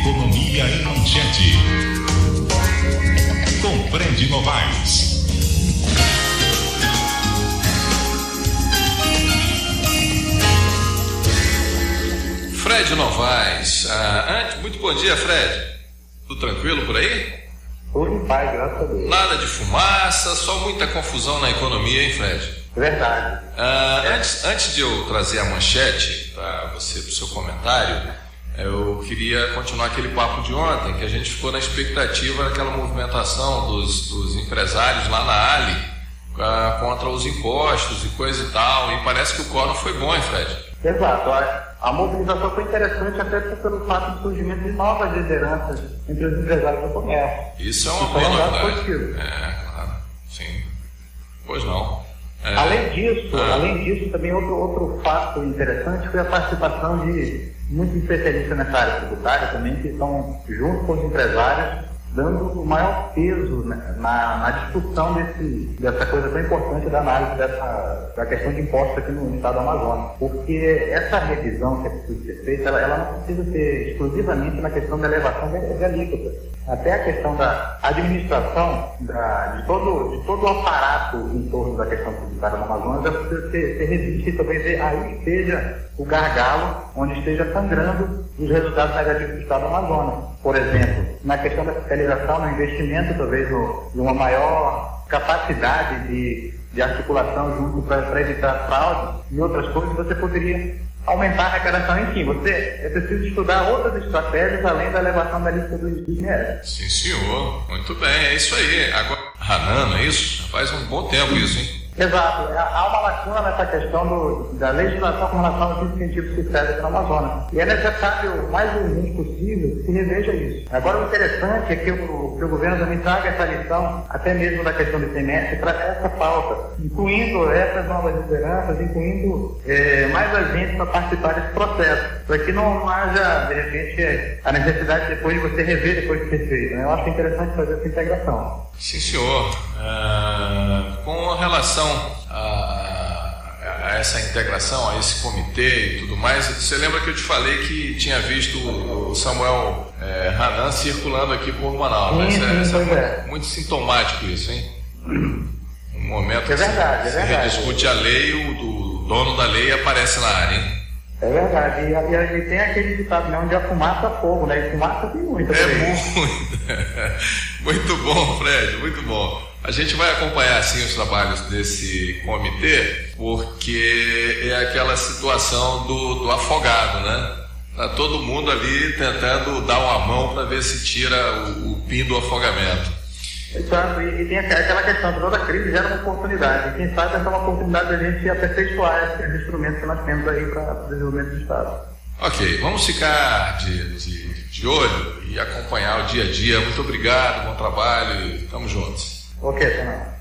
Economia em Manchete. Com Fred Novaes. Fred Novaes. Ah, antes, muito bom dia, Fred. Tudo tranquilo por aí? Tudo em paz, graças a Deus. Nada de fumaça, só muita confusão na economia, hein, Fred? Verdade. Ah, antes, antes de eu trazer a manchete para você, para o seu comentário, eu queria continuar aquele papo de ontem, que a gente ficou na expectativa daquela movimentação dos, dos empresários lá na Ali ah, contra os impostos e coisa e tal. E parece que o quórum foi bom, hein, Fred? Exato. A, mobilização foi interessante até pelo fato do surgimento de novas lideranças entre os empresários do comércio. Isso é uma boa é um novidade. positivo. É, claro. Sim. Pois não. É, Além disso, Ah. além disso, também outro, outro fato interessante foi a participação de muitos especialistas nessa área tributária também, que estão junto com os empresários, dando o maior peso né, na, na discussão desse, dessa coisa tão importante da análise dessa, da questão de impostos aqui no estado do Amazonas. Porque essa revisão que é preciso ser feita, ela, ela não precisa ser exclusivamente na questão da elevação de, alíquota. Até a questão da administração da, de, todo, de todo o aparato em torno da questão tributária no Amazonas ela precisa ser, ser revista talvez aí esteja o gargalo onde esteja sangrando os resultados negativos do Estado do Amazonas. Por exemplo, na questão da fiscalização, no investimento, talvez uma maior capacidade de, de articulação junto para evitar fraude e outras coisas, você poderia aumentar a arrecadação. Enfim, você é preciso estudar outras estratégias além da elevação da lista dos ICMS. Sim, senhor. Muito bem, é isso aí. Agora, Hanan, é isso? Faz um bom tempo isso, hein? Exato. Há uma lacuna nessa questão do, da legislação com relação aos incentivos fiscais aqui no Amazonas. E é necessário, o mais urgente possível, que se reveja isso. Agora, o interessante é que o, que o governo também traga essa lição, até mesmo da questão do ICMS, para essa pauta, incluindo essas novas lideranças, incluindo eh, mais agentes para participar desse processo, para que não haja, de repente, a necessidade depois de você rever depois de ter feito. né? Eu acho interessante fazer essa integração. Sim, senhor. Ah, com relação a, a essa integração, a esse comitê e tudo mais, você lembra que eu te falei que tinha visto o Samuel eh, Hanan circulando aqui por Manaus? né? Sim, Isso é- sim, é pois muito, é. muito sintomático isso, hein? Um momento É que se- verdade, é se verdade. rediscute a lei, o do dono da lei aparece na área, hein? É verdade. E, e, e tem aquele ditado, né? Onde a fumaça fogo, né? E fumaça tem muita. por É aí. muito. muito bom, Fred, muito bom. A gente vai acompanhar assim os trabalhos desse comitê, porque é aquela situação do, do afogado, né? Tá todo mundo ali tentando dar uma mão para ver se tira o, o pin do afogamento. Exato, e, tem aquela questão, toda crise gera uma oportunidade. E quem sabe essa é uma oportunidade da gente aperfeiçoar esses instrumentos que nós temos aí para o desenvolvimento do Estado. Ok, vamos ficar de, de, de olho e acompanhar o dia a dia. Muito obrigado, bom trabalho e estamos juntos. Ok, Fernando.